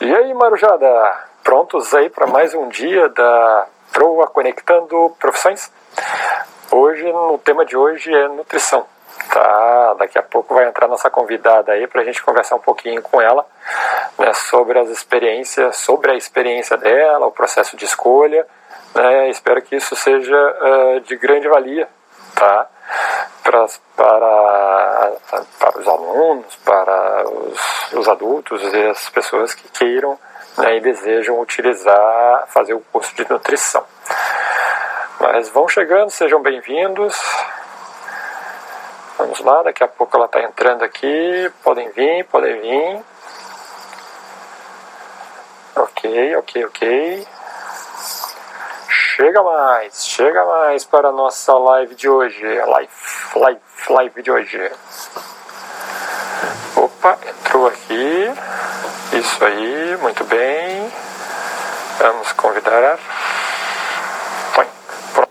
E aí, Marujada, prontos aí para mais um dia da Proa Conectando Profissões? Hoje, no tema de hoje é nutrição. Tá, daqui a pouco vai entrar nossa convidada aí para a gente conversar um pouquinho com ela né, sobre as experiências, sobre a experiência dela, o processo de escolha. Né, espero que isso seja uh, de grande valia, tá? Pra, para, para os alunos, para os, os adultos e as pessoas que queiram né, e desejam utilizar, fazer o curso de nutrição. Mas vão chegando, sejam bem-vindos. Vamos lá, daqui a pouco ela está entrando aqui. Podem vir, podem vir. Ok, ok, ok. Chega mais, chega mais para a nossa live de hoje. Live, live de hoje. Opa, entrou aqui. Isso aí, muito bem. Vamos convidar. Põe, pronto.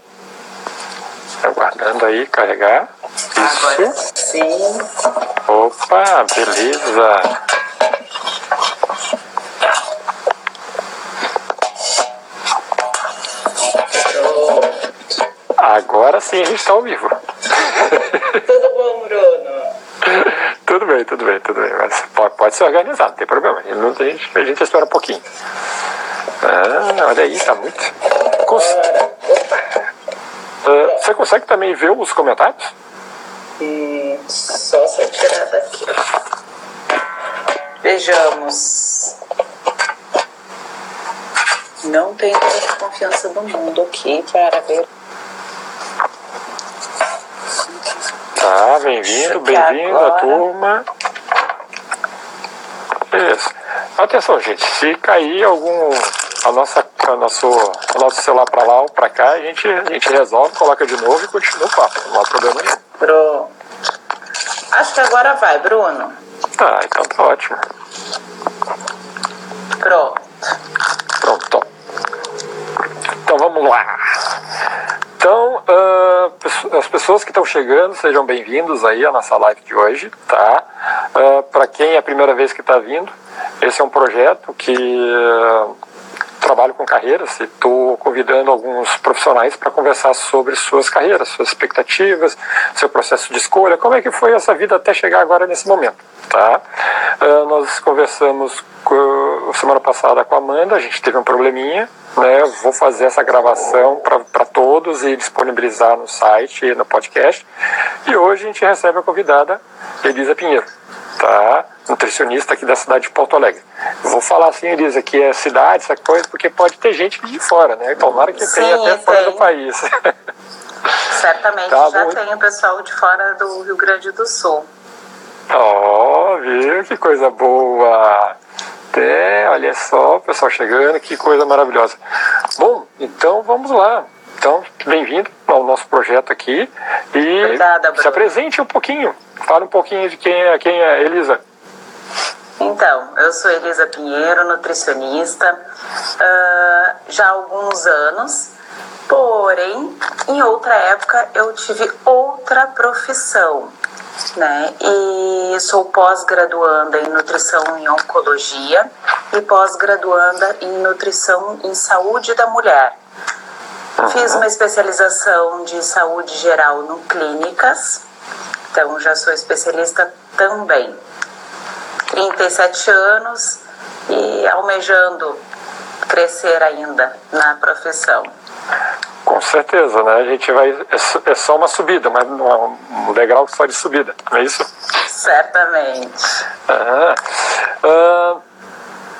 Aguardando aí carregar. Isso. Agora sim. Opa, beleza. Agora sim a gente está ao vivo. Tudo bom, Bruno? tudo bem, tudo bem, tudo bem. Mas pode, pode se organizar, não tem problema. A gente, a gente espera um pouquinho. Ah, olha aí, tá muito. Cons... Ah, você consegue também ver os comentários? Hum, só se eu tirar daqui. Vejamos. Não tenho toda a confiança do mundo aqui para ver. Tá, bem-vindo, bem-vindo a turma. Isso. Atenção, gente, se cair algum. A nossa, a nosso, o nosso celular para lá ou para cá, a gente, a gente resolve, coloca de novo e continua o papo. Não há problema nenhum. Pronto. Acho que agora vai, Bruno. Ah, então tá ótimo. Pronto. Pronto. Então vamos lá. Então, uh, as pessoas que estão chegando, sejam bem-vindos aí à nossa live de hoje, tá? Uh, Para quem é a primeira vez que está vindo, esse é um projeto que uh, trabalho com carreiras e estou convidando alguns profissionais para conversar sobre suas carreiras, suas expectativas, seu processo de escolha, como é que foi essa vida até chegar agora nesse momento, tá? nós conversamos semana passada com a Amanda, a gente teve um probleminha, né? Vou fazer essa gravação para todos e disponibilizar no site e no podcast. E hoje a gente recebe a convidada Elisa Pinheiro, tá? Nutricionista aqui da cidade de Porto Alegre. Vou falar assim, Elisa, que é cidade, essa coisa, porque pode ter gente de fora, né? Tomara que Sim, tenha até tem. fora do país. Certamente Tá já bom. tem o pessoal de fora do Rio Grande do Sul. Ó, viu? Que coisa boa! É, olha só, o pessoal chegando, que coisa maravilhosa. Bom, então vamos lá. Então, bem-vindo ao nosso projeto aqui e Obrigada, se apresente um pouquinho. Fala um pouquinho de quem é, quem é Elisa. Então, eu sou Elisa Pinheiro, nutricionista, ah, já há alguns anos, porém, em outra época eu tive outra profissão, né? E sou pós-graduanda em nutrição em oncologia e pós-graduanda em nutrição em saúde da mulher. Fiz uma especialização de saúde geral no clínicas, então já sou especialista também. 37 anos e almejando crescer ainda na profissão. Com certeza, né? A gente vai. É só- é só uma subida, mas não é um degrau só de subida, não é isso? Certamente.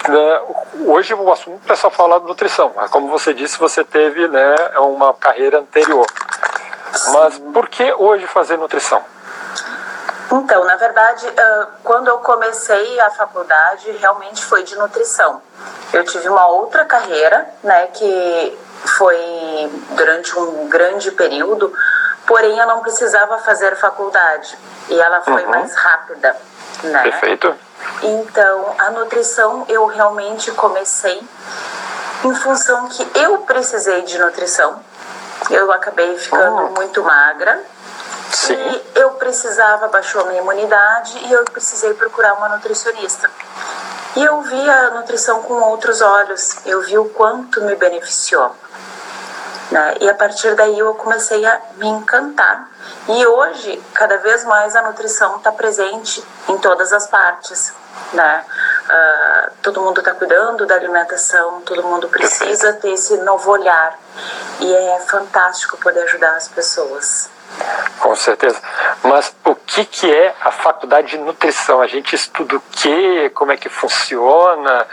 Né, hoje o assunto é só falar de nutrição. Como você disse, você teve né, uma carreira anterior. Mas por que hoje fazer nutrição? Então, na verdade, quando eu comecei a faculdade, realmente foi de nutrição. Eu tive uma outra carreira, né, que foi durante um grande período, porém eu não precisava fazer faculdade e ela foi Uhum. mais rápida, né? Perfeito? Então, a nutrição eu realmente comecei em função que eu precisei de nutrição. Eu acabei ficando Oh. muito magra Sim. e eu precisava, baixou a minha imunidade e eu precisei procurar uma nutricionista. E eu vi a nutrição com outros olhos, eu vi o quanto me beneficiou. Né? E a partir daí eu comecei a me encantar. E hoje, cada vez mais a nutrição está presente em todas as partes. Né? Uh, todo mundo está cuidando da alimentação, todo mundo precisa ter esse novo olhar. E é fantástico poder ajudar as pessoas. Com certeza. Mas o que, que é a faculdade de nutrição? A gente estuda o quê? Como é que funciona?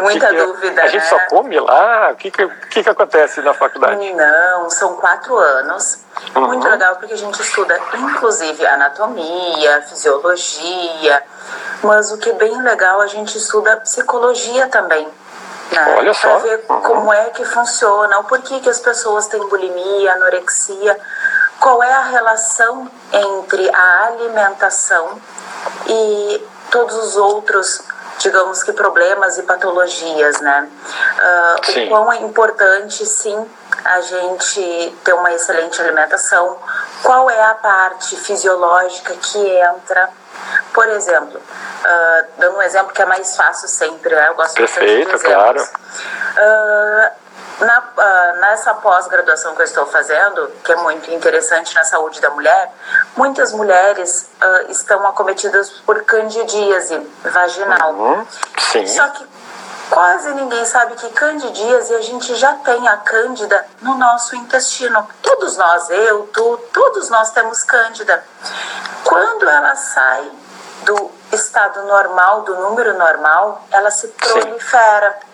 Muita que dúvida. Que a gente né? só come lá? O que, que, que, que acontece na faculdade? Não, são quatro anos. Uhum. Muito legal porque a gente estuda inclusive anatomia, fisiologia, mas o que é bem legal, a gente estuda psicologia também. Né? Olha só. Para ver uhum. como é que funciona, o porquê que as pessoas têm bulimia, anorexia qual é a relação entre a alimentação e todos os outros, digamos que problemas e patologias, né? Uh, o quão é importante, sim, a gente ter uma excelente alimentação, qual é a parte fisiológica que entra. Por exemplo, uh, dando um exemplo que é mais fácil sempre, né? Eu gosto Perfeito, de claro. Uh, na, uh, nessa pós-graduação que eu estou fazendo, que é muito interessante na saúde da mulher, muitas mulheres uh, estão acometidas por candidíase vaginal. Uhum, sim. Só que quase ninguém sabe que candidíase a gente já tem a cândida no nosso intestino. Todos nós, eu, tu, todos nós temos cândida. Quando ela sai do estado normal, do número normal, ela se prolifera. Sim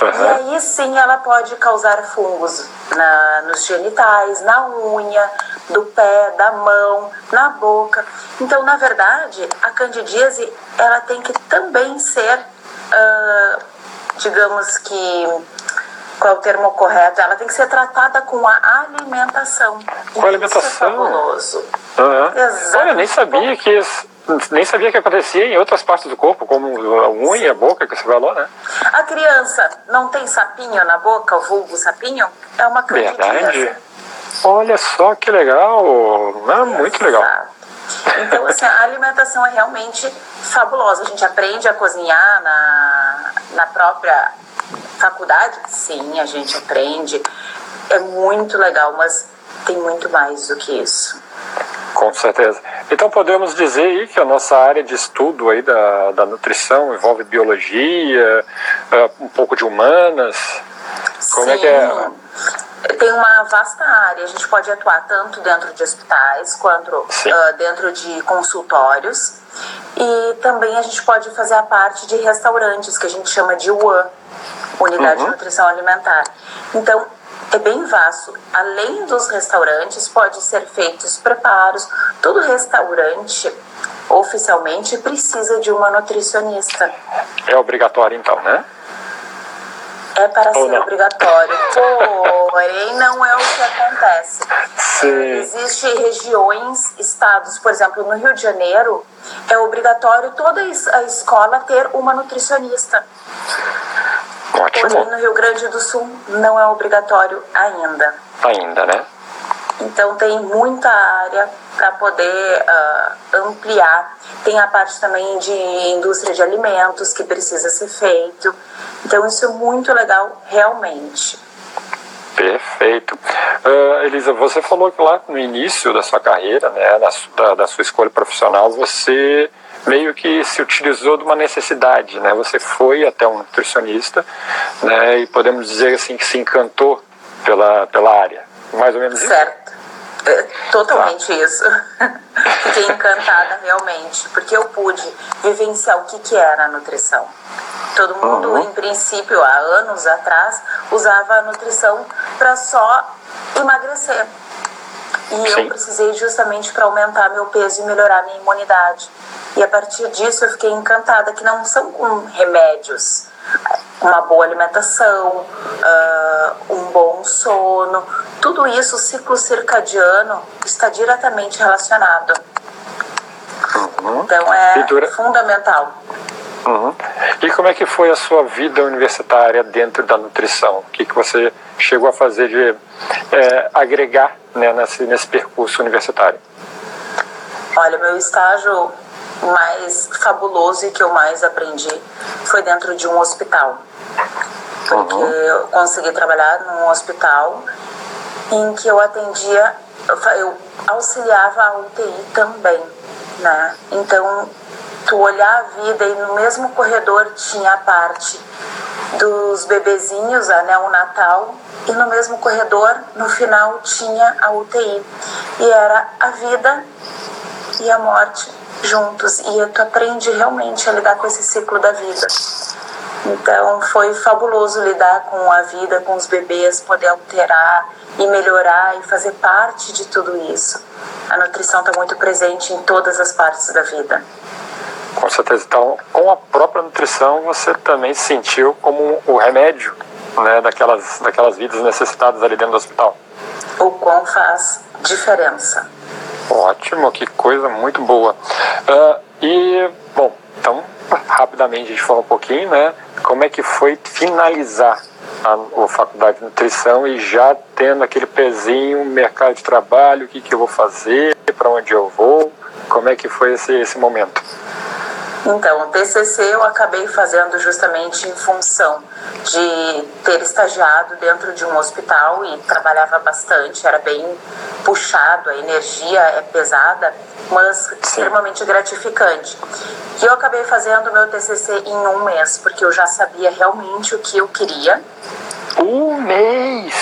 Uhum. E aí sim ela pode causar fungos na, nos genitais, na unha, do pé, da mão, na boca. Então, na verdade, a candidíase ela tem que também ser, uh, digamos que qual é o termo correto? Ela tem que ser tratada com a alimentação. Com a alimentação? Isso é fabuloso. Uhum. Olha, nem sabia que isso nem sabia que acontecia em outras partes do corpo, como a unha, a boca, que você falou, né? A criança não tem sapinho na boca, o vulgo sapinho? É uma Verdade. Olha só que legal, é muito legal. Então, assim, a alimentação é realmente fabulosa. A gente aprende a cozinhar na, na própria faculdade? Sim, a gente aprende. É muito legal, mas tem muito mais do que isso. Com certeza. Então podemos dizer aí que a nossa área de estudo aí da, da nutrição envolve biologia, uh, um pouco de humanas. Como Sim. é que é? Tem uma vasta área, a gente pode atuar tanto dentro de hospitais quanto uh, dentro de consultórios. E também a gente pode fazer a parte de restaurantes, que a gente chama de UAN, Unidade uhum. de Nutrição Alimentar. Então, é bem vasto. Além dos restaurantes, pode ser feitos preparos. Todo restaurante, oficialmente, precisa de uma nutricionista. É obrigatório, então, né? É para Ou ser não? obrigatório, porém não é o que acontece. Sim. Existem regiões, estados, por exemplo, no Rio de Janeiro, é obrigatório toda a escola ter uma nutricionista. Ótimo. Porém, no Rio Grande do Sul não é obrigatório ainda. Ainda, né? Então tem muita área para poder uh, ampliar. Tem a parte também de indústria de alimentos que precisa ser feito. Então isso é muito legal, realmente. Perfeito. Uh, Elisa, você falou que lá no início da sua carreira, né, da, da sua escolha profissional, você meio que se utilizou de uma necessidade, né? Você foi até um nutricionista, né? E podemos dizer assim que se encantou pela, pela área, mais ou menos certo. isso. Certo. É, totalmente isso. Fiquei encantada realmente, porque eu pude vivenciar o que, que era a nutrição. Todo mundo, uhum. em princípio, há anos atrás, usava a nutrição para só emagrecer. E Sim. eu precisei justamente para aumentar meu peso e melhorar minha imunidade. E a partir disso eu fiquei encantada que não são com remédios. Uma boa alimentação, uh, um bom sono, tudo isso, o ciclo circadiano está diretamente relacionado. Uhum. Então é dura... fundamental. Uhum. E como é que foi a sua vida universitária dentro da nutrição? O que, que você chegou a fazer de é, agregar né, nesse, nesse percurso universitário? Olha, meu estágio mais fabuloso e que eu mais aprendi foi dentro de um hospital. Porque uhum. eu consegui trabalhar num hospital em que eu atendia, eu auxiliava a UTI também, né? Então, tu olhar a vida e no mesmo corredor tinha a parte dos bebezinhos, a neonatal, e no mesmo corredor, no final, tinha a UTI. E era a vida e a morte juntos. E tu aprende realmente a lidar com esse ciclo da vida. Então foi fabuloso lidar com a vida, com os bebês, poder alterar e melhorar e fazer parte de tudo isso. A nutrição está muito presente em todas as partes da vida. Com certeza. Então, com a própria nutrição, você também se sentiu como o remédio né, daquelas, daquelas vidas necessitadas ali dentro do hospital. O quão faz diferença. Ótimo, que coisa muito boa. Uh, e, bom, então, rapidamente a gente fala um pouquinho, né? Como é que foi finalizar a, a faculdade de nutrição e já tendo aquele pezinho, mercado de trabalho, o que, que eu vou fazer, para onde eu vou, como é que foi esse, esse momento? Então, o TCC eu acabei fazendo justamente em função de ter estagiado dentro de um hospital e trabalhava bastante, era bem puxado, a energia é pesada, mas extremamente gratificante. E eu acabei fazendo meu TCC em um mês, porque eu já sabia realmente o que eu queria. Um mês!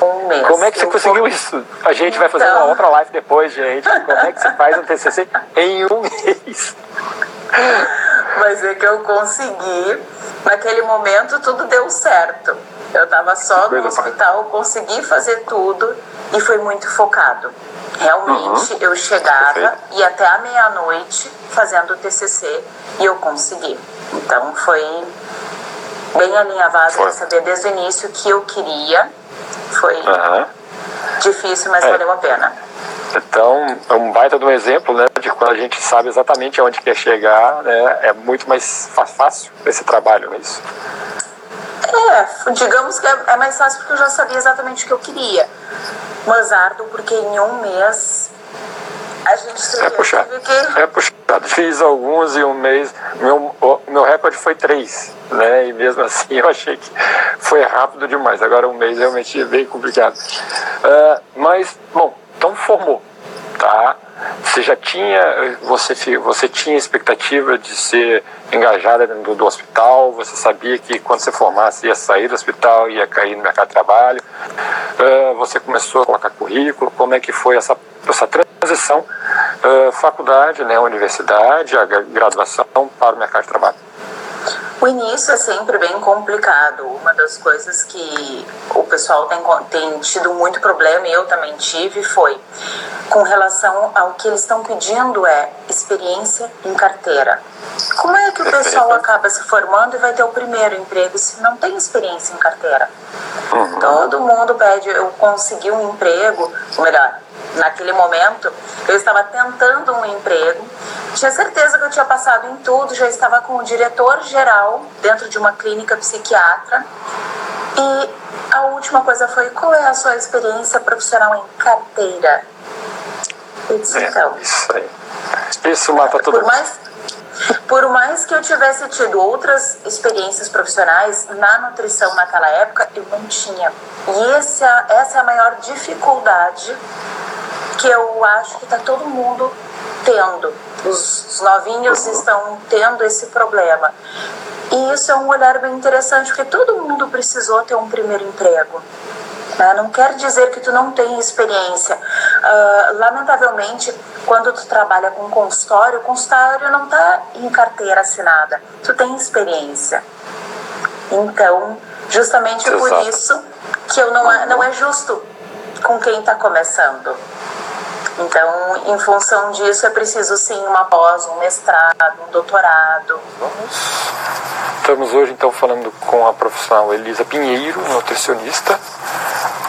Um mês. Como é que você eu conseguiu isso? A gente então... vai fazer uma então. outra live depois, gente. Como é que você faz um TCC em um mês? Mas é que eu consegui. Naquele momento tudo deu certo. Eu estava só no hospital, consegui fazer tudo e foi muito focado. Realmente uhum. eu chegava Perfeito. e até a meia-noite fazendo o TCC e eu consegui. Então foi bem alinhavado para saber desde o início o que eu queria. Foi uhum. difícil, mas é. valeu a pena. Então, é um baita de um exemplo, né, de quando a gente sabe exatamente aonde quer chegar, né, é muito mais fácil esse trabalho, não é isso? É, digamos que é, é mais fácil porque eu já sabia exatamente o que eu queria. Mas árduo porque em um mês a gente é puxado. Que... É puxado. Fiz alguns em um mês. Meu, meu recorde foi três, né? E mesmo assim eu achei que foi rápido demais. Agora um mês realmente é bem complicado. Uh, mas, bom, então formou, tá? Você já tinha, você, você tinha expectativa de ser engajada dentro do hospital, você sabia que quando você formasse ia sair do hospital, ia cair no mercado de trabalho, uh, você começou a colocar currículo, como é que foi essa, essa transição uh, faculdade, né, universidade, a graduação para o mercado de trabalho? O início é sempre bem complicado. Uma das coisas que o pessoal tem, tem tido muito problema, e eu também tive, foi com relação ao que eles estão pedindo é experiência em carteira. Como é que o pessoal acaba se formando e vai ter o primeiro emprego se não tem experiência em carteira? Uhum. Todo mundo pede, eu consegui um emprego, ou melhor, naquele momento, eu estava tentando um emprego, tinha certeza que eu tinha passado em tudo, já estava com o diretor geral dentro de uma clínica psiquiatra. E a última coisa foi: qual é a sua experiência profissional em carteira? Eu disse, é, então. Isso aí. Isso mata tudo. Por mais, por mais que eu tivesse tido outras experiências profissionais na nutrição naquela época, eu não tinha. E essa, essa é a maior dificuldade que eu acho que está todo mundo tendo. Os, novinhos estão tendo esse problema. E isso é um olhar bem interessante, porque todo mundo precisou ter um primeiro emprego. Né? Não quer dizer que tu não tem experiência. Uh, lamentavelmente, quando tu trabalha com consultório, o consultório não está em carteira assinada. Tu tem experiência. Então, justamente Exato. por isso que eu não, é, não é justo com quem está começando. Então, em função disso, é preciso sim uma pós, um mestrado, um doutorado. Estamos hoje então falando com a profissional Elisa Pinheiro, nutricionista,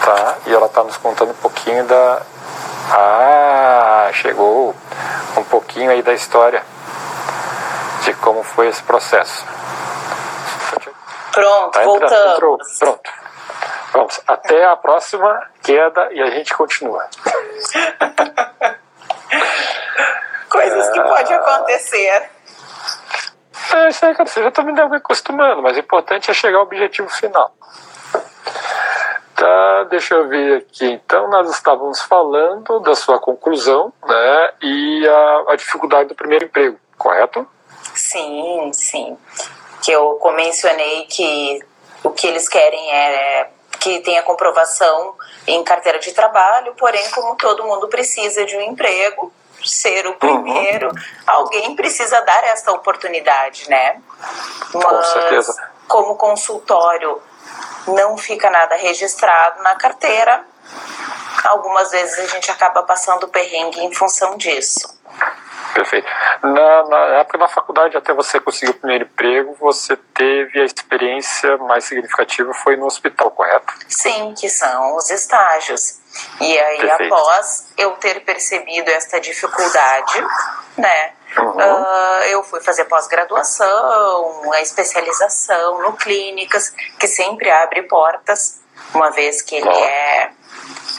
tá? E ela está nos contando um pouquinho da. Ah, chegou um pouquinho aí da história de como foi esse processo. Pronto, tá voltamos. Entrou. Pronto. Vamos, até a próxima queda e a gente continua. Coisas que que pode acontecer. É isso aí, cara, você já está me acostumando, mas o importante é chegar ao objetivo final. Tá, deixa eu ver aqui. Então, nós estávamos falando da sua conclusão, né, e a, a dificuldade do primeiro emprego, correto? Sim, sim. Que eu mencionei que o que eles querem é que tenha comprovação em carteira de trabalho, porém, como todo mundo precisa de um emprego, ser o primeiro, uhum. alguém precisa dar essa oportunidade, né? Mas, Com certeza. Como consultório não fica nada registrado na carteira, algumas vezes a gente acaba passando perrengue em função disso. Perfeito. Na, na, época da faculdade, até você conseguir o primeiro emprego, você teve a experiência mais significativa foi no hospital, correto? Sim, que são os estágios. E aí, Perfeito. após eu ter percebido esta dificuldade, né, uhum. uh, eu fui fazer pós-graduação, a especialização no clínicas, que sempre abre portas, uma vez que ele é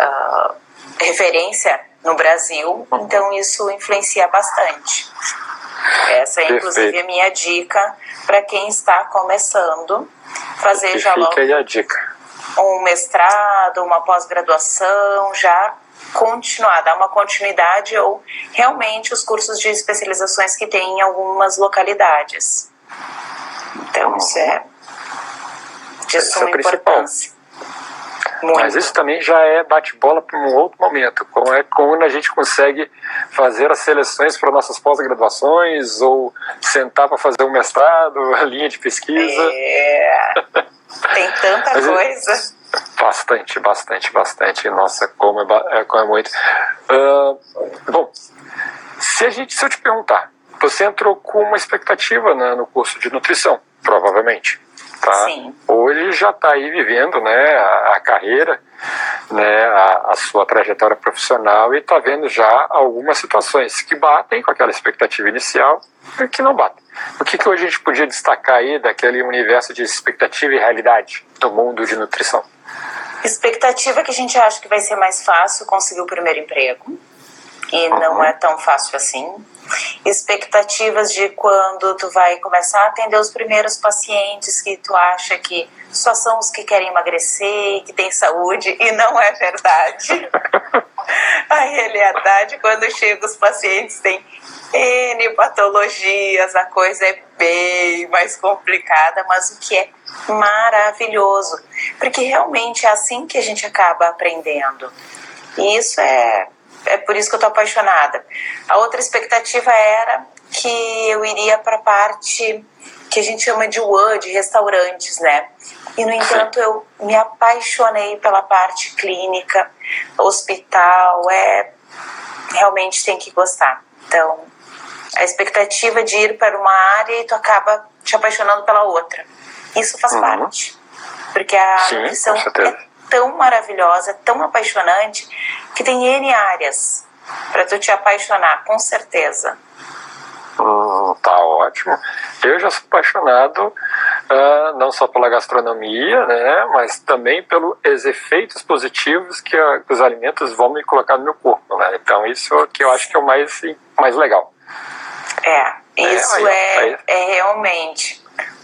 uh, referência no Brasil, então isso influencia bastante. Essa é inclusive a minha dica para quem está começando fazer já logo aí a dica. Um mestrado, uma pós-graduação, já continuar, dar uma continuidade ou realmente os cursos de especializações que tem em algumas localidades. Então isso é de é suma é importância. Muito. Mas isso também já é bate-bola para um outro momento, como é quando a gente consegue fazer as seleções para nossas pós-graduações ou sentar para fazer um mestrado, a linha de pesquisa. É, tem tanta Mas, coisa. Bastante, bastante, bastante. Nossa, como é, é como é muito. Uh, bom, se, a gente, se eu te perguntar, você entrou com uma expectativa né, no curso de nutrição, provavelmente tá? Sim. Ou ele já está aí vivendo, né, a, a carreira, né, a, a, sua trajetória profissional e está vendo já algumas situações que batem com aquela expectativa inicial e que não batem. O que, que hoje a gente podia destacar aí daquele universo de expectativa e realidade do mundo de nutrição? Expectativa que a gente acha que vai ser mais fácil conseguir o primeiro emprego e não é tão fácil assim expectativas de quando tu vai começar a atender os primeiros pacientes que tu acha que só são os que querem emagrecer, que têm saúde, e não é verdade. a realidade, quando chegam os pacientes, tem N patologias, a coisa é bem mais complicada, mas o que é maravilhoso, porque realmente é assim que a gente acaba aprendendo. E isso é é por isso que eu estou apaixonada. A outra expectativa era que eu iria para a parte que a gente chama de WAN, de restaurantes, né? E, no entanto, eu me apaixonei pela parte clínica, hospital, é... Realmente tem que gostar. Então, a expectativa de ir para uma área e tu acaba te apaixonando pela outra. Isso faz uhum. parte. Porque a Sim, nutrição é tão maravilhosa, tão apaixonante, que tem N áreas para tu te apaixonar, com certeza. Hum, tá ótimo. Eu já sou apaixonado uh, não só pela gastronomia, né, mas também pelos efeitos positivos que, a, que, os alimentos vão me colocar no meu corpo. Né? Então, isso que eu acho que é o mais, mais legal. É, isso é, é, é realmente.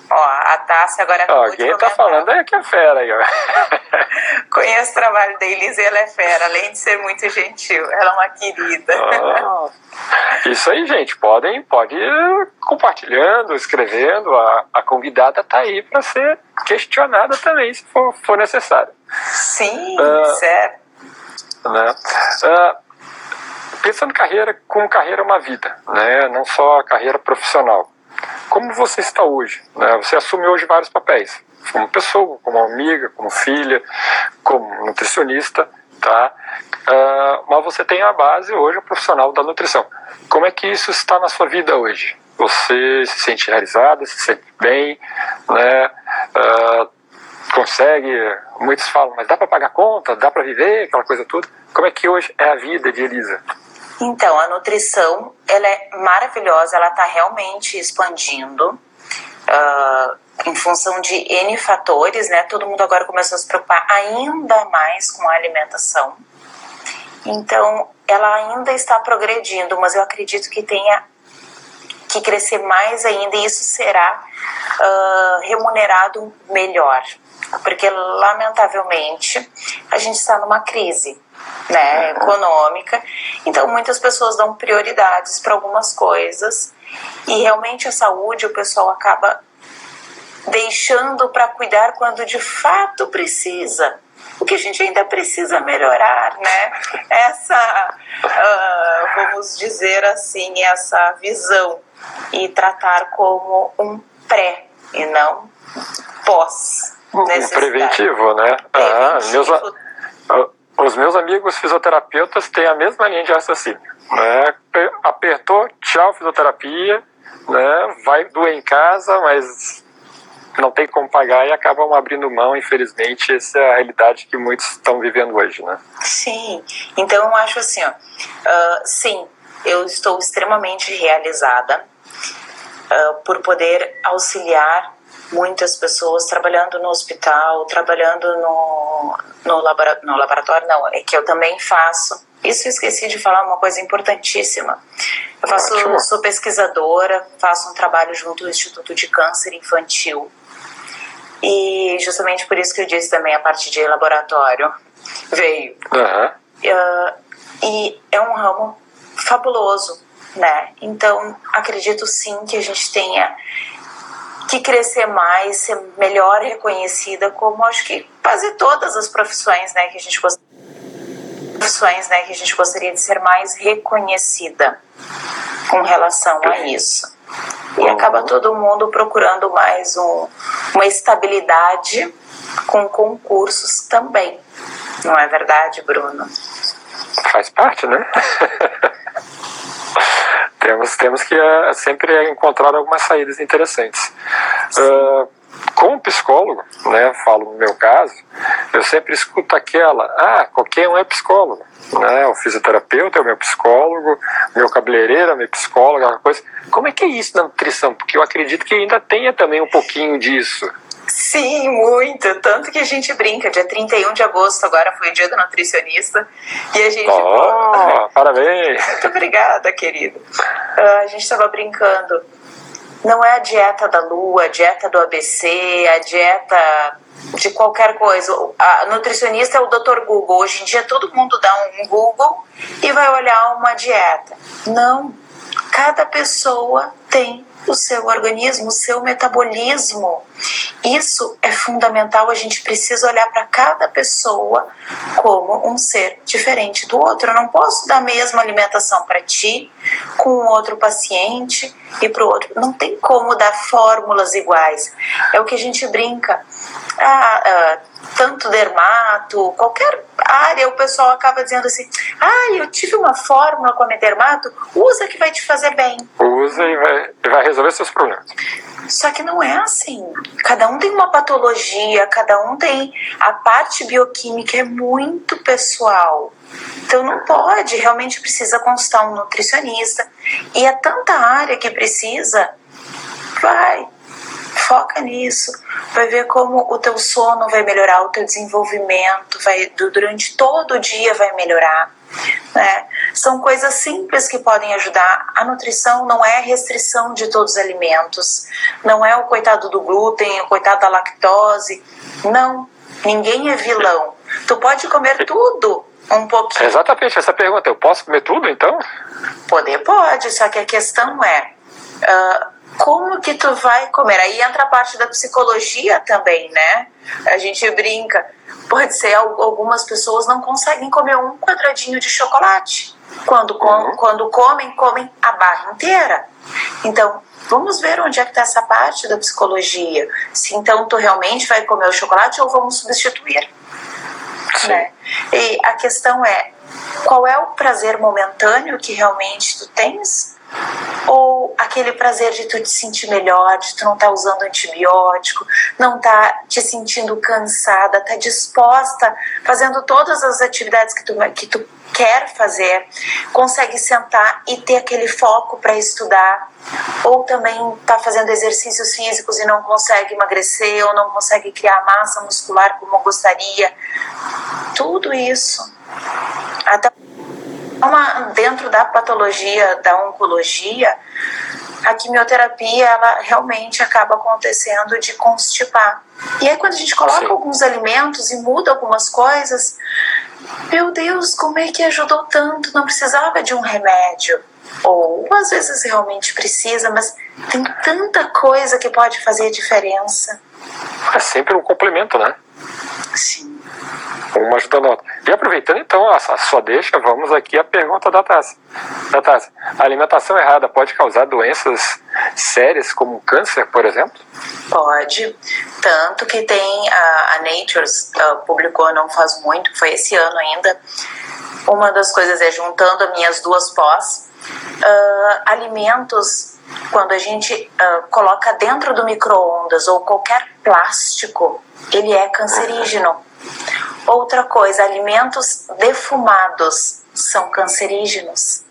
Ó, a Tássia agora Alguém de tá falando é que é fera aí, ó. Conheço o trabalho da Elisa e ela é fera, além de ser muito gentil. Ela é uma querida. Ah, isso aí, gente. Podem, pode ir compartilhando, escrevendo. A, a convidada tá aí para ser questionada também, se for, for necessário. Sim, uh, certo. Né? Uh, pensando carreira, com carreira é uma vida, né? não só a carreira profissional como você está hoje. Né? Você assume hoje vários papéis, como pessoa, como amiga, como filha, como nutricionista, tá? Uh, mas você tem a base hoje, a profissional da nutrição. Como é que isso está na sua vida hoje? Você se sente realizada, se sente bem, né? Uh, consegue, muitos falam, mas dá para pagar conta, dá para viver, aquela coisa toda. Como é que hoje é a vida de Elisa? Então, a nutrição, ela é maravilhosa, ela está realmente expandindo uh, em função de N fatores, né? Todo mundo agora começou a se preocupar ainda mais com a alimentação. Então, ela ainda está progredindo, mas eu acredito que tenha que crescer mais ainda e isso será uh, remunerado melhor. Porque, lamentavelmente, a gente está numa crise né, econômica, então muitas pessoas dão prioridades para algumas coisas e realmente a saúde o pessoal acaba deixando para cuidar quando de fato precisa. O que a gente ainda precisa melhorar, né? Essa, uh, vamos dizer assim, essa visão e tratar como um pré e não pós. Um preventivo, né? Preventivo. Ah, meus, ah, os meus amigos fisioterapeutas têm a mesma linha de raciocínio. Né? Apertou, tchau, fisioterapia, né? vai doer em casa, mas não tem como pagar e acabam abrindo mão, infelizmente, essa é a realidade que muitos estão vivendo hoje, né? Sim, então eu acho assim, ó, uh, sim, eu estou extremamente realizada uh, por poder auxiliar muitas pessoas trabalhando no hospital, trabalhando no, no, labora, no laboratório, não, é que eu também faço. Isso eu esqueci de falar uma coisa importantíssima. Eu faço, sou pesquisadora, faço um trabalho junto ao Instituto de Câncer Infantil. E justamente por isso que eu disse também a parte de laboratório veio. Uhum. Uh, e é um ramo fabuloso, né? Então acredito sim que a gente tenha que crescer mais, ser melhor reconhecida, como acho que fazer todas as profissões, né, que a gente gostaria, profissões, né, que a gente gostaria de ser mais reconhecida com relação a isso. E acaba todo mundo procurando mais um, uma estabilidade com concursos também. Não é verdade, Bruno? Faz parte, né? temos, temos que uh, sempre encontrar algumas saídas interessantes. Uh, como psicólogo, né, falo no meu caso, eu sempre escuto aquela, ah, qualquer um é psicólogo, né, o fisioterapeuta é o meu psicólogo, meu cabeleireiro é meu psicólogo, aquela coisa. Como é que é isso na nutrição? Porque eu acredito que ainda tenha também um pouquinho disso. Sim, muito. Tanto que a gente brinca. Dia 31 de agosto agora foi o dia do nutricionista. E a gente. Oh, parabéns! Muito obrigada, querido. Uh, a gente estava brincando. Não é a dieta da lua, a dieta do ABC, a dieta de qualquer coisa. A nutricionista é o Dr. Google. Hoje em dia todo mundo dá um Google e vai olhar uma dieta. Não. Cada pessoa tem o seu organismo, o seu metabolismo. Isso é fundamental, a gente precisa olhar para cada pessoa como um ser diferente do outro. Eu não posso dar a mesma alimentação para ti, com outro paciente e para o outro. Não tem como dar fórmulas iguais. É o que a gente brinca. Ah, ah, tanto dermato, qualquer área, o pessoal acaba dizendo assim: ah, eu tive uma fórmula com a minha dermato, usa que vai te fazer bem. Usa e vai, vai resolver seus problemas. Só que não é assim. Cada um tem uma patologia, cada um tem. A parte bioquímica é muito pessoal. Então não pode, realmente precisa constar um nutricionista. E é tanta área que precisa, vai, foca nisso, vai ver como o teu sono vai melhorar, o teu desenvolvimento vai durante todo o dia vai melhorar. Né? São coisas simples que podem ajudar. A nutrição não é restrição de todos os alimentos, não é o coitado do glúten, o coitado da lactose. Não, ninguém é vilão. Tu pode comer tudo, um pouquinho. Exatamente essa pergunta. Eu posso comer tudo então? Poder pode, só que a questão é. Uh, como que tu vai comer? Aí entra a parte da psicologia também, né? A gente brinca. Pode ser algumas pessoas não conseguem comer um quadradinho de chocolate. Quando, uhum. quando comem, comem a barra inteira. Então, vamos ver onde é que está essa parte da psicologia. Se então tu realmente vai comer o chocolate ou vamos substituir. Né? E a questão é, qual é o prazer momentâneo que realmente tu tens ou aquele prazer de tu te sentir melhor, de tu não estar tá usando antibiótico, não tá te sentindo cansada, tá disposta, fazendo todas as atividades que tu, que tu quer fazer, consegue sentar e ter aquele foco para estudar, ou também tá fazendo exercícios físicos e não consegue emagrecer, ou não consegue criar massa muscular como gostaria. Tudo isso. Até uma, dentro da patologia da oncologia, a quimioterapia ela realmente acaba acontecendo de constipar. E aí quando a gente coloca Sim. alguns alimentos e muda algumas coisas, meu Deus, como é que ajudou tanto? Não precisava de um remédio. Ou às vezes realmente precisa, mas tem tanta coisa que pode fazer diferença. É sempre um complemento, né? Sim. Uma ajudando a outra. E aproveitando então a, sua deixa, vamos aqui à pergunta da Tassi. Da Tassi, a alimentação errada pode causar doenças sérias como câncer, por exemplo? Pode. Tanto que tem a, a Nature uh, publicou não faz muito, foi esse ano ainda. Uma das coisas é juntando as minhas duas pós, uh, alimentos quando a gente uh, coloca dentro do micro-ondas ou qualquer plástico, ele é cancerígeno. Outra coisa, alimentos defumados são cancerígenos.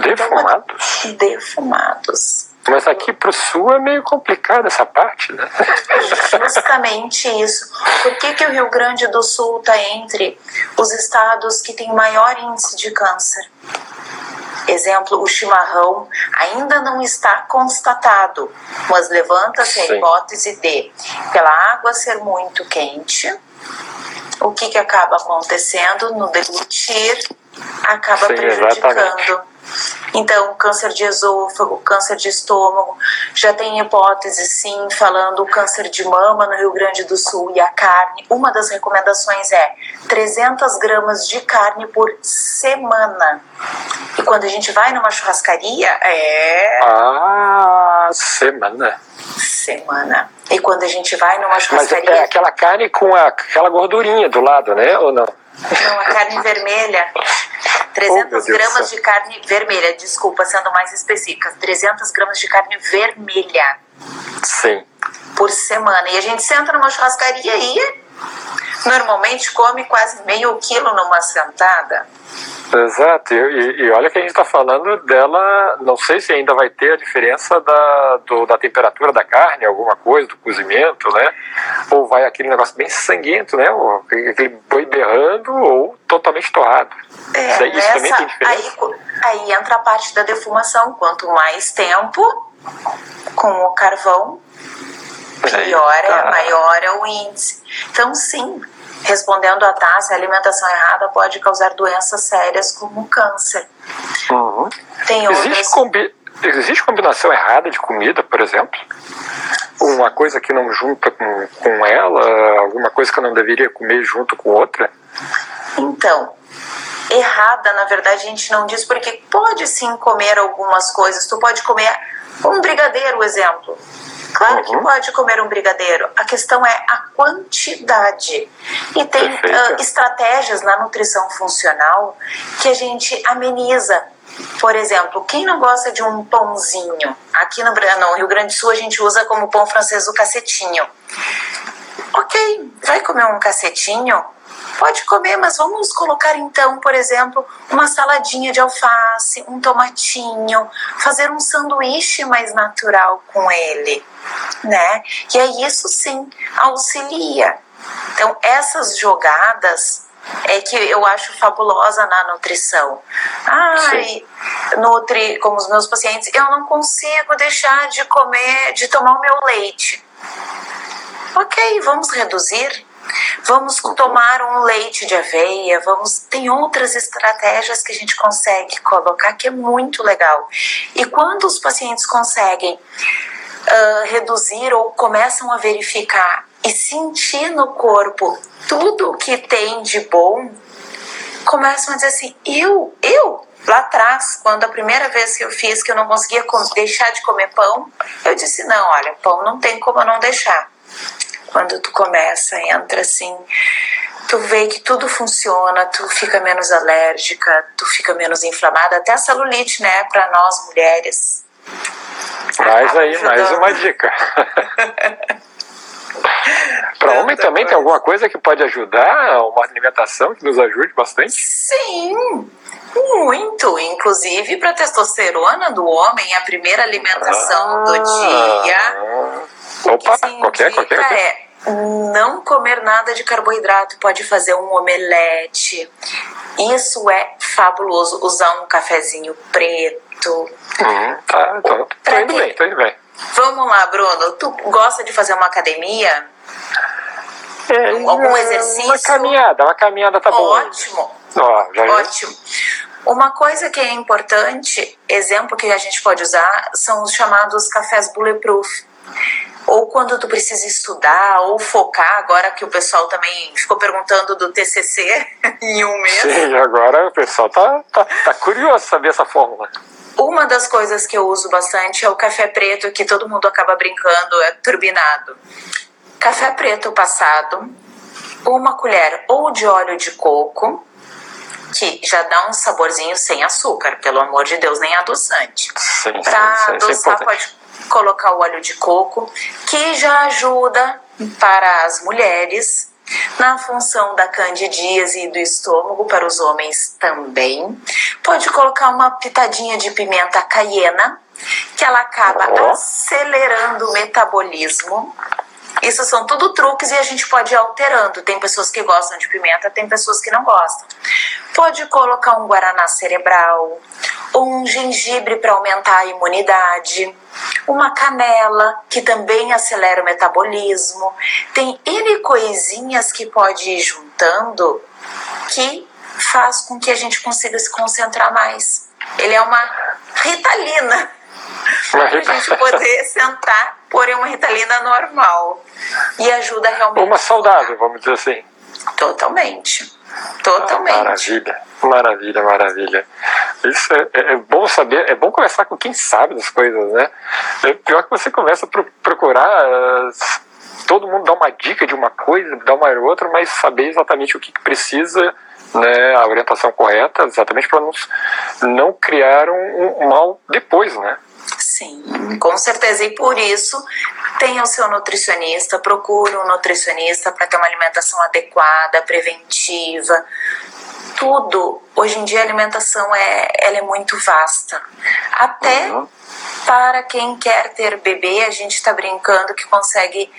Defumados? Então, defumados. Mas aqui para o sul é meio complicado essa parte, né? Justamente isso. Por que, que o Rio Grande do Sul está entre os estados que têm maior índice de câncer? Exemplo, o chimarrão ainda não está constatado, mas levanta-se a hipótese de, pela água ser muito quente, o que, que acaba acontecendo no deglutir acaba Sim, prejudicando. Exatamente. Então, câncer de esôfago, câncer de estômago, já tem hipótese sim, falando o câncer de mama no Rio Grande do Sul e a carne. Uma das recomendações é 300 gramas de carne por semana. E quando a gente vai numa churrascaria, é. Ah, semana. Semana. E quando a gente vai numa churrascaria. Mas é aquela carne com a, aquela gordurinha do lado, né? Ou não? Não, a carne vermelha. 300 oh, gramas de carne vermelha, desculpa, sendo mais específica. 300 gramas de carne vermelha. Sim. Por semana. E a gente senta numa churrascaria e normalmente come quase meio quilo numa sentada. Exato, e, e, olha que a gente está falando dela, não sei se ainda vai ter a diferença da, do, da temperatura da carne, alguma coisa, do cozimento, né? Ou vai aquele negócio bem sanguento, né? Ou aquele boi berrando ou totalmente torrado. É, isso, isso também tem diferença. Aí, aí entra a parte da defumação, quanto mais tempo com o carvão, pior é, maior é o índice. Então, sim, respondendo a Tássia, a alimentação errada pode causar doenças sérias como câncer. Uhum. Tem existe, outras... combi... existe combinação errada de comida, por exemplo? Uma coisa que não junta com, com ela, alguma coisa que eu não deveria comer junto com outra? Então, errada, na verdade, a gente não diz, porque pode sim comer algumas coisas. Tu pode comer um brigadeiro, exemplo. Claro que uhum. pode comer um brigadeiro. A questão é a quantidade. E tem uh, estratégias na nutrição funcional que a gente ameniza. Por exemplo, quem não gosta de um pãozinho? Aqui no, no Rio Grande do Sul a gente usa como pão francês o cacetinho. Ok, vai comer um cacetinho? Pode comer, mas vamos colocar então, por exemplo, uma saladinha de alface, um tomatinho, fazer um sanduíche mais natural com ele, né? E aí isso sim auxilia. Então, essas jogadas é que eu acho fabulosa na nutrição. Ai, nutri, como os meus pacientes, eu não consigo deixar de comer, de tomar o meu leite. Ok, vamos reduzir Vamos tomar um leite de aveia, vamos tem outras estratégias que a gente consegue colocar que é muito legal. E quando os pacientes conseguem uh, reduzir ou começam a verificar e sentir no corpo tudo o que tem de bom, começam a dizer assim: eu, eu, lá atrás, quando a primeira vez que eu fiz que eu não conseguia deixar de comer pão, eu disse: não, olha, pão não tem como eu não deixar quando tu começa, entra assim, tu vê que tudo funciona, tu fica menos alérgica, tu fica menos inflamada, até a celulite, né, para nós mulheres. Mais aí, ajudando. mais uma dica. Para homem também tem alguma coisa que pode ajudar? Uma alimentação que nos ajude bastante? Sim, muito. Inclusive para testosterona do homem, a primeira alimentação ah, do dia Opa, qualquer, qualquer. É não comer nada de carboidrato, pode fazer um omelete. Isso é fabuloso. Usar um cafezinho preto, Hum, tá, tô, tô indo bem, tô indo bem. Vamos lá, Bruno. Tu gosta de fazer uma academia? É, Algum exercício? Uma caminhada, uma caminhada tá bom. Ótimo. Ó, já Ótimo. Uma coisa que é importante, exemplo que a gente pode usar, são os chamados cafés bulletproof. Ou quando tu precisa estudar ou focar, agora que o pessoal também ficou perguntando do TCC em um mês. Sim, agora o pessoal tá, tá, tá curioso saber essa fórmula. Uma das coisas que eu uso bastante é o café preto, que todo mundo acaba brincando, é turbinado. Café preto passado, uma colher ou de óleo de coco, que já dá um saborzinho sem açúcar, pelo amor de Deus, nem adoçante. Para é adoçar, pode colocar o óleo de coco, que já ajuda para as mulheres na função da candidíase e do estômago, para os homens também. Pode colocar uma pitadinha de pimenta caiena, que ela acaba acelerando o metabolismo. Isso são tudo truques e a gente pode ir alterando. Tem pessoas que gostam de pimenta, tem pessoas que não gostam. Pode colocar um guaraná cerebral, ou um gengibre para aumentar a imunidade, uma canela que também acelera o metabolismo. Tem N coisinhas que pode ir juntando que faz com que a gente consiga se concentrar mais. Ele é uma ritalina para a gente poder sentar, porém uma ritalina normal. E ajuda realmente. Uma saudável, vamos dizer assim. Totalmente. Totalmente. Maravilha, maravilha, maravilha. Isso é, é- é bom saber, é bom conversar com quem sabe das coisas, né? É pior que você começa a pro- procurar, ah, todo mundo dá uma dica de uma coisa, dá uma outra, mas saber exatamente o que, que precisa, né? A orientação correta, exatamente para não, não criar um, um mal depois, né? Sim, com certeza. E por isso, tenha o seu nutricionista, procure um nutricionista para ter uma alimentação adequada, preventiva. Tudo. Hoje em dia a alimentação é, ela é muito vasta. Até Uhum. para quem quer ter bebê, a gente está brincando que consegue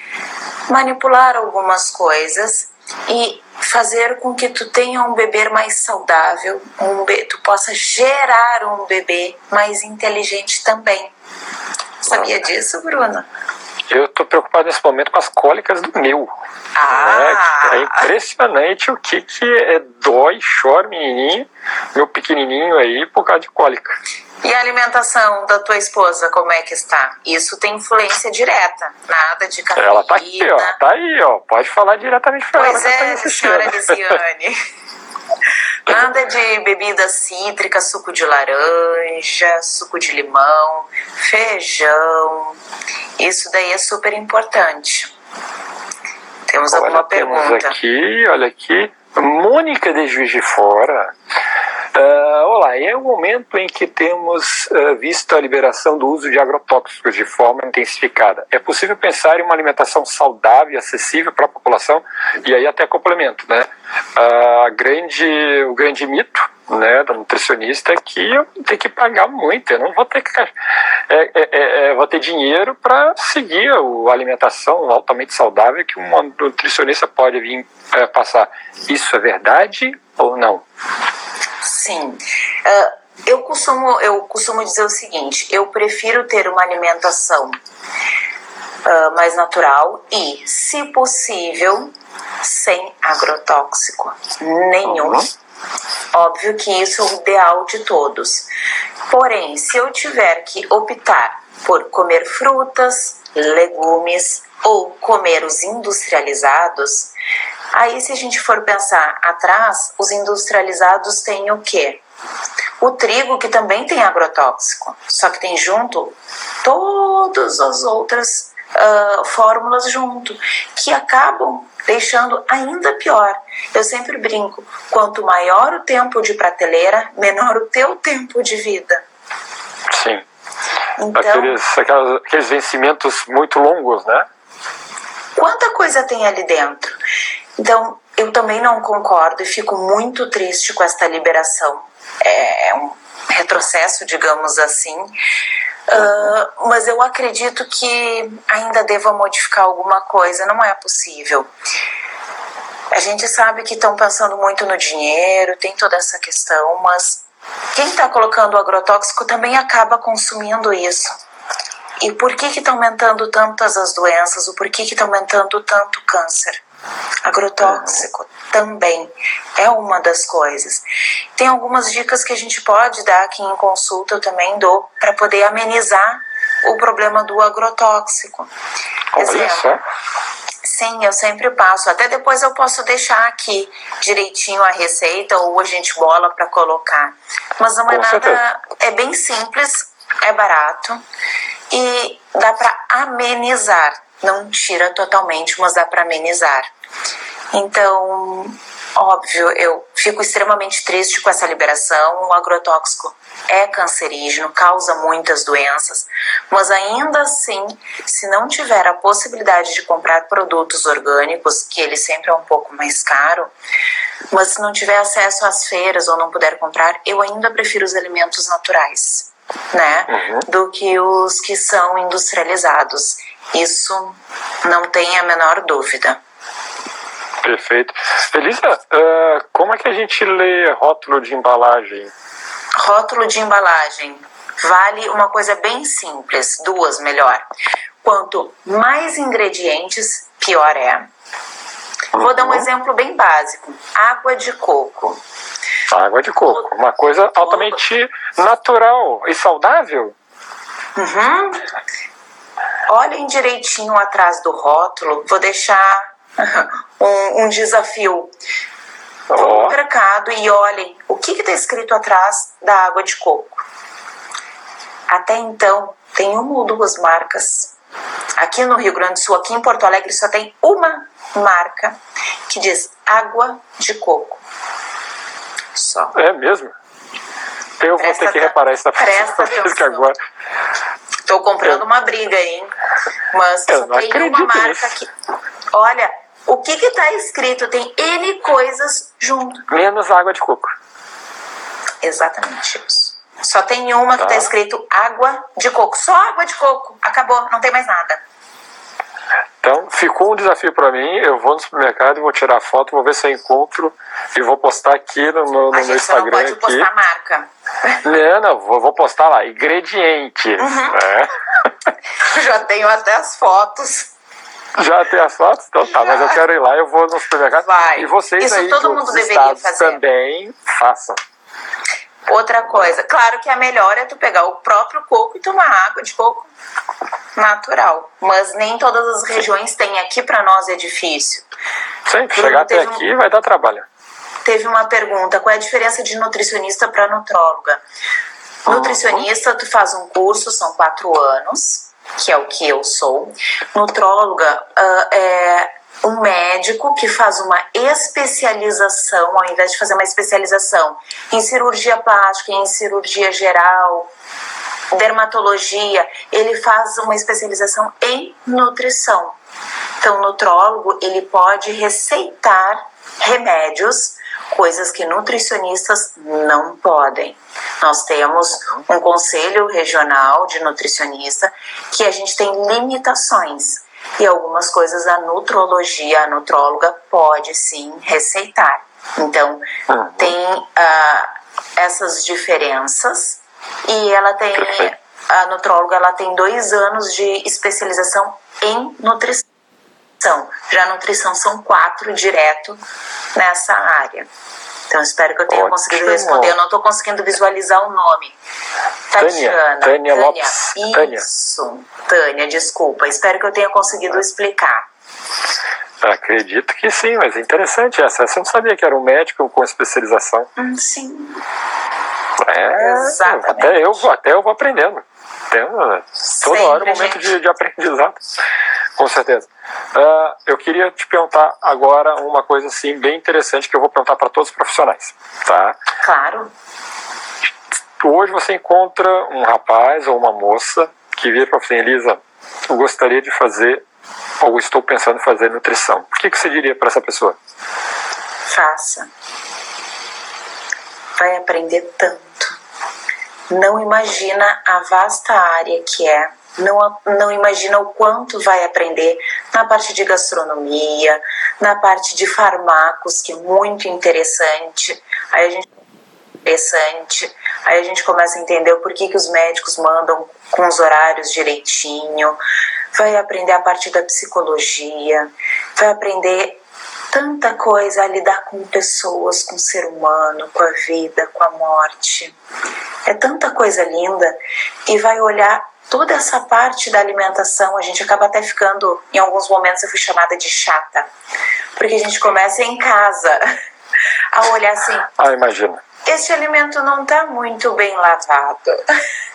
manipular algumas coisas e fazer com que tu tenha um bebê mais saudável, um be- tu possa gerar um bebê mais inteligente também. Sabia disso, Bruna? Eu tô preocupado nesse momento com as cólicas do meu. Ah! É, é impressionante o que que é, dói, chora, menininho, meu pequenininho aí por causa de cólica. E a alimentação da tua esposa, como é que está? Isso tem influência direta, nada de cafeína. Ela tá aqui, ó, tá aí, ó, pode falar diretamente pra ela. Pois tá é, assistindo. senhora Lisiane. Nada de bebida cítrica, suco de laranja, suco de limão, feijão. Isso daí é super importante. Temos Olha, alguma temos pergunta? aqui, olha aqui, Mônica de Juiz de Fora. Ah, olá, é o momento em que temos ah, visto a liberação do uso de agrotóxicos de forma intensificada. É possível pensar em uma alimentação saudável e acessível para a população? E aí até complemento, né? A grande, o grande mito né, da nutricionista é que eu tenho que pagar muito, eu não vou ter é, é, é, é, vou ter dinheiro para seguir a alimentação altamente saudável que uma nutricionista pode vir é, passar. Isso é verdade ou não? Sim. Ah, eu, costumo, eu costumo dizer o seguinte: eu prefiro ter uma alimentação ah, mais natural e, se possível, sem agrotóxico nenhum. Uhum. Óbvio que isso é o ideal de todos. Porém, se eu tiver que optar por comer frutas, legumes ou comer os industrializados, aí se a gente for pensar atrás, os industrializados têm o quê? O trigo que também tem agrotóxico, só que tem junto todas as outras ah, fórmulas junto, que acabam deixando ainda pior. Eu sempre brinco: quanto maior o tempo de prateleira, menor o teu tempo de vida. Sim. Então, Aqueles, aquelas- aqueles vencimentos muito longos, né? quanta coisa tem ali dentro? Então, eu também não concordo e fico muito triste com esta liberação. É um retrocesso, digamos assim. Ah, mas eu acredito que ainda deva modificar alguma coisa, não é possível. A gente sabe que estão pensando muito no dinheiro, tem toda essa questão, mas quem está colocando o agrotóxico também acaba consumindo isso. E por que está aumentando tantas as doenças? O porquê que está aumentando tanto o câncer? Agrotóxico também é uma das coisas. Tem algumas dicas que a gente pode dar aqui em consulta, eu também dou, para poder amenizar o problema do agrotóxico. Exemplo, Sim, eu sempre passo. Até depois eu posso deixar aqui direitinho a receita ou a gente bola para colocar. Mas não é Com nada. Certeza. É bem simples, é barato e dá para amenizar. Não tira totalmente, mas dá para amenizar. Então, óbvio, eu fico extremamente triste com essa liberação. O agrotóxico é cancerígeno, causa muitas doenças, mas ainda assim, se não tiver a possibilidade de comprar produtos orgânicos, que ele sempre é um pouco mais caro, mas se não tiver acesso às feiras ou não puder comprar, eu ainda prefiro os alimentos naturais, né, uhum. do que os que são industrializados. Isso não tem a menor dúvida. Perfeito. Elisa, uh, como é que a gente lê rótulo de embalagem? Rótulo de embalagem vale uma coisa bem simples, duas melhor. Quanto mais ingredientes, pior é. Vou dar um uhum. exemplo bem básico: água de coco. Água de coco, uma coisa altamente natural e saudável. Uhum. Olhem direitinho atrás do rótulo, vou deixar um, um desafio. Vão no mercado e olhem o que está escrito atrás da água de coco. Até então, tem uma ou duas marcas. Aqui no Rio Grande do Sul, aqui em Porto Alegre, só tem uma marca que diz água de coco. Só. É mesmo? Eu presta vou ter que reparar Presta atenção. que agora. Estou comprando uma briga, hein? Mas eu tem uma marca nisso. que. Olha, o que está escrito? Tem N coisas junto. Menos água de coco. Exatamente isso. Só tem uma tá. que está escrito água de coco. Só água de coco. Acabou, não tem mais nada. Então, ficou um desafio para mim. Eu vou no supermercado e vou tirar foto, vou ver se eu encontro e vou postar aqui no, no, no meu Instagram. Não pode aqui. postar marca. Não, não, vou, vou postar lá. Ingredientes. Uhum. Né? Já tenho até as fotos. Já tem as fotos? Então tá, mas eu quero ir lá, eu vou no supermercado. Vai. E vocês Isso aí todo mundo deveria fazer. também façam. Outra coisa, claro que a melhor é tu pegar o próprio coco e tomar água de coco natural. Mas nem todas as regiões têm. Aqui para nós é difícil. Sim, chegar até aqui um... vai dar trabalho. Teve uma pergunta: qual é a diferença de nutricionista para nutróloga? Nutricionista, tu faz um curso, são quatro anos, que é o que eu sou. Nutróloga uh, é um médico que faz uma especialização, ao invés de fazer uma especialização em cirurgia plástica, em cirurgia geral, dermatologia, ele faz uma especialização em nutrição. Então, o nutrólogo ele pode receitar remédios, coisas que nutricionistas não podem. Nós temos um conselho regional de nutricionista que a gente tem limitações e algumas coisas a nutrologia, a nutróloga pode sim receitar. Então, uhum. tem uh, essas diferenças e ela tem, a nutróloga ela tem dois anos de especialização em nutrição. Já a nutrição são quatro direto nessa área. Então, espero que eu tenha Ótimo. conseguido responder. Eu não estou conseguindo visualizar o nome. Tatiana. Tânia, Tânia Lopes. Isso. Tânia, desculpa. Espero que eu tenha conseguido explicar. Acredito que sim, mas é interessante essa. Você não sabia que era um médico com especialização? Hum, sim. É, Exatamente. Até eu, até eu vou aprendendo. Tem, toda Sempre, hora é um momento de, de aprendizado. Com certeza. Uh, eu queria te perguntar agora uma coisa assim bem interessante que eu vou perguntar para todos os profissionais, tá? Claro. Hoje você encontra um rapaz ou uma moça que vira para você, Elisa, eu gostaria de fazer ou estou pensando em fazer nutrição. O que, que você diria para essa pessoa? Faça. Vai aprender tanto. Não imagina a vasta área que é não, não imagina o quanto vai aprender na parte de gastronomia, na parte de farmacos, que é muito interessante. Aí a gente interessante. Aí a gente começa a entender o porquê que os médicos mandam com os horários direitinho, vai aprender a partir da psicologia, vai aprender tanta coisa a lidar com pessoas, com o ser humano, com a vida, com a morte. É tanta coisa linda e vai olhar toda essa parte da alimentação. A gente acaba até ficando, em alguns momentos eu fui chamada de chata, porque a gente começa em casa a olhar assim. Ah, imagina. Este alimento não está muito bem lavado.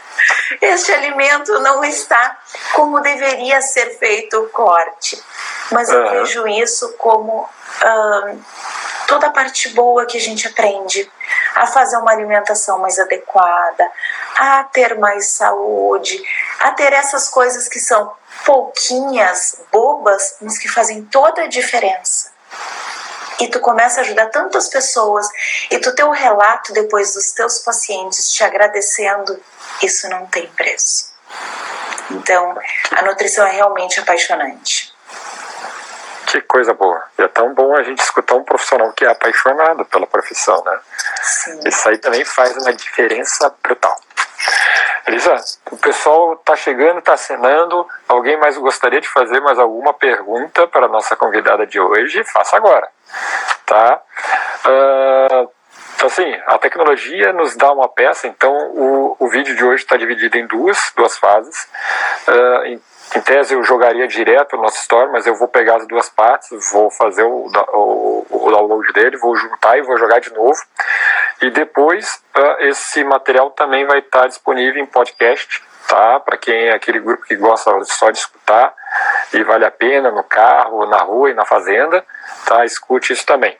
Este alimento não está como deveria ser feito o corte. Mas eu uhum. vejo isso como toda a parte boa que a gente aprende a fazer uma alimentação mais adequada, a ter mais saúde, a ter essas coisas que são pouquinhas, bobas, mas que fazem toda a diferença. E tu começa a ajudar tantas pessoas e tu ter o um relato depois dos teus pacientes te agradecendo, isso não tem preço. Então, a nutrição é realmente apaixonante. Que coisa boa. E é tão bom a gente escutar um profissional que é apaixonado pela profissão, né? Sim. Isso aí também faz uma diferença brutal. Elisa, o pessoal está chegando, está acenando. Alguém mais gostaria de fazer mais alguma pergunta para a nossa convidada de hoje? Faça agora, tá? Uh, assim, a tecnologia nos dá uma peça, então o, o vídeo de hoje está dividido em duas, duas fases. Uh, em tese, eu jogaria direto no nosso store, mas eu vou pegar as duas partes, vou fazer o, o, o download dele, vou juntar e vou jogar de novo. E depois, uh, esse material também vai estar disponível em podcast, tá? Para quem é aquele grupo que gosta só de escutar e vale a pena no carro, na rua e na fazenda, tá? Escute isso também,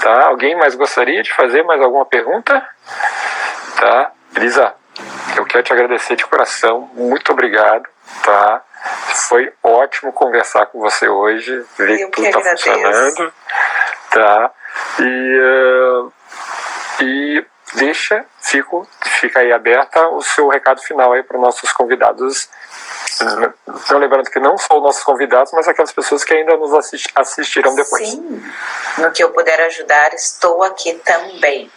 tá? Alguém mais gostaria de fazer mais alguma pergunta? Tá? Elisa, eu quero te agradecer de coração, muito obrigado, tá? Foi ótimo conversar com você hoje, ver que tudo está funcionando. Tá? E, uh, e deixa, fico, fica aí aberta o seu recado final aí para os nossos convidados. Então, lembrando que não só os nossos convidados, mas aquelas pessoas que ainda nos assist, assistirão depois. Sim, no que eu puder ajudar, estou aqui também.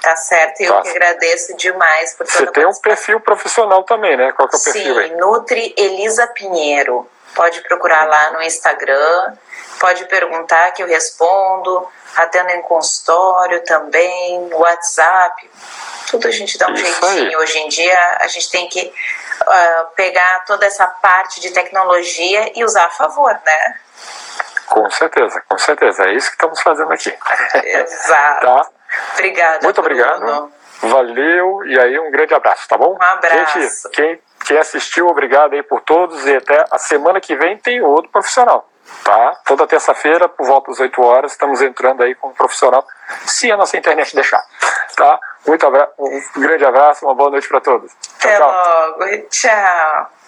Tá certo, e eu tá. que agradeço demais por Você tem um perfil profissional também, né? Qual que é o perfil Sim, aí? Nutri Elisa Pinheiro. Pode procurar lá no Instagram, pode perguntar que eu respondo, atendo em consultório também, WhatsApp. Tudo a gente dá um Isso jeitinho. Aí. Hoje em dia a gente tem que uh, pegar toda essa parte de tecnologia e usar a favor, né? Com certeza, com certeza. É isso que estamos fazendo aqui. Exato. tá? Obrigada. Muito obrigado. Bruno. Valeu e aí um grande abraço, tá bom? Um abraço. Gente, quem, quem assistiu, obrigado aí por todos e até a semana que vem tem outro profissional, tá? Toda terça-feira, por volta das 8 horas, estamos entrando aí com um profissional, se a nossa internet deixar, tá? Muito abraço, um grande abraço, uma boa noite para todos. Tchau, Até tchau. logo. Tchau.